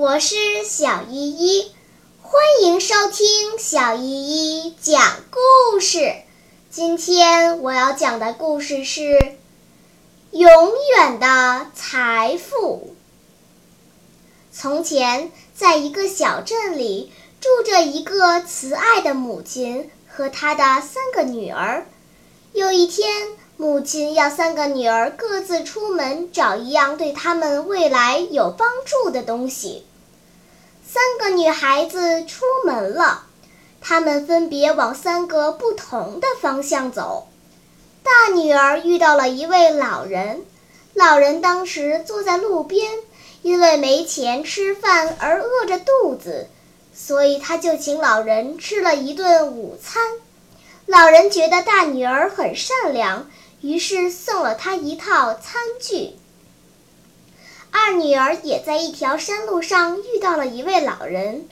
我是小依依，欢迎收听小依依讲故事。今天我要讲的故事是《永远的财富》。从前，在一个小镇里，住着一个慈爱的母亲和她的三个女儿。有一天，母亲要三个女儿各自出门找一样对他们未来有帮助的东西。三个女孩子出门了，她们分别往三个不同的方向走。大女儿遇到了一位老人，老人当时坐在路边，因为没钱吃饭而饿着肚子，所以他就请老人吃了一顿午餐。老人觉得大女儿很善良。于是送了她一套餐具。二女儿也在一条山路上遇到了一位老人，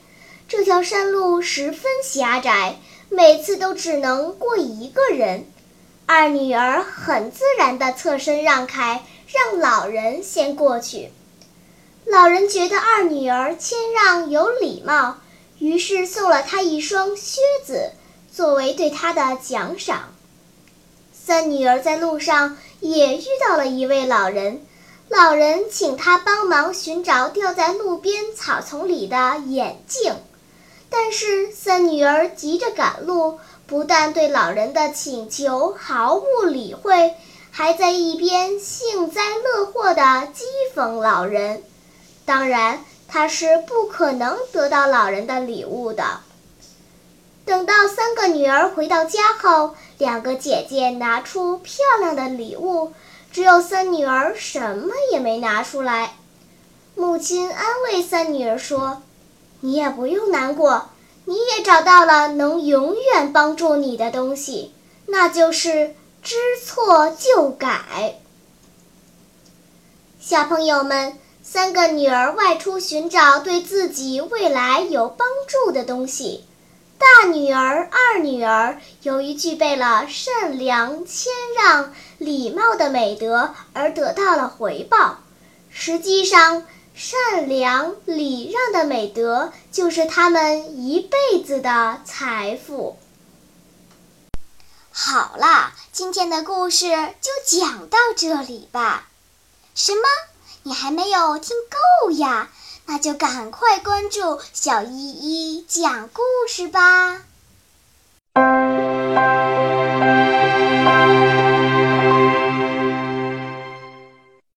这条山路十分狭窄，每次都只能过一个人。二女儿很自然地侧身让开，让老人先过去。老人觉得二女儿谦让有礼貌，于是送了她一双靴子，作为对她的奖赏。三女儿在路上也遇到了一位老人，老人请她帮忙寻找掉在路边草丛里的眼镜，但是三女儿急着赶路，不但对老人的请求毫不理会，还在一边幸灾乐祸地讥讽老人。当然，她是不可能得到老人的礼物的。等到三个女儿回到家后，两个姐姐拿出漂亮的礼物，只有三女儿什么也没拿出来。母亲安慰三女儿说：“你也不用难过，你也找到了能永远帮助你的东西，那就是知错就改。”小朋友们，三个女儿外出寻找对自己未来有帮助的东西。大女儿、二女儿由于具备了善良、谦让、礼貌的美德，而得到了回报。实际上，善良、礼让的美德就是他们一辈子的财富。好啦，今天的故事就讲到这里吧。什么？你还没有听够呀？那就赶快关注小依依讲故事吧。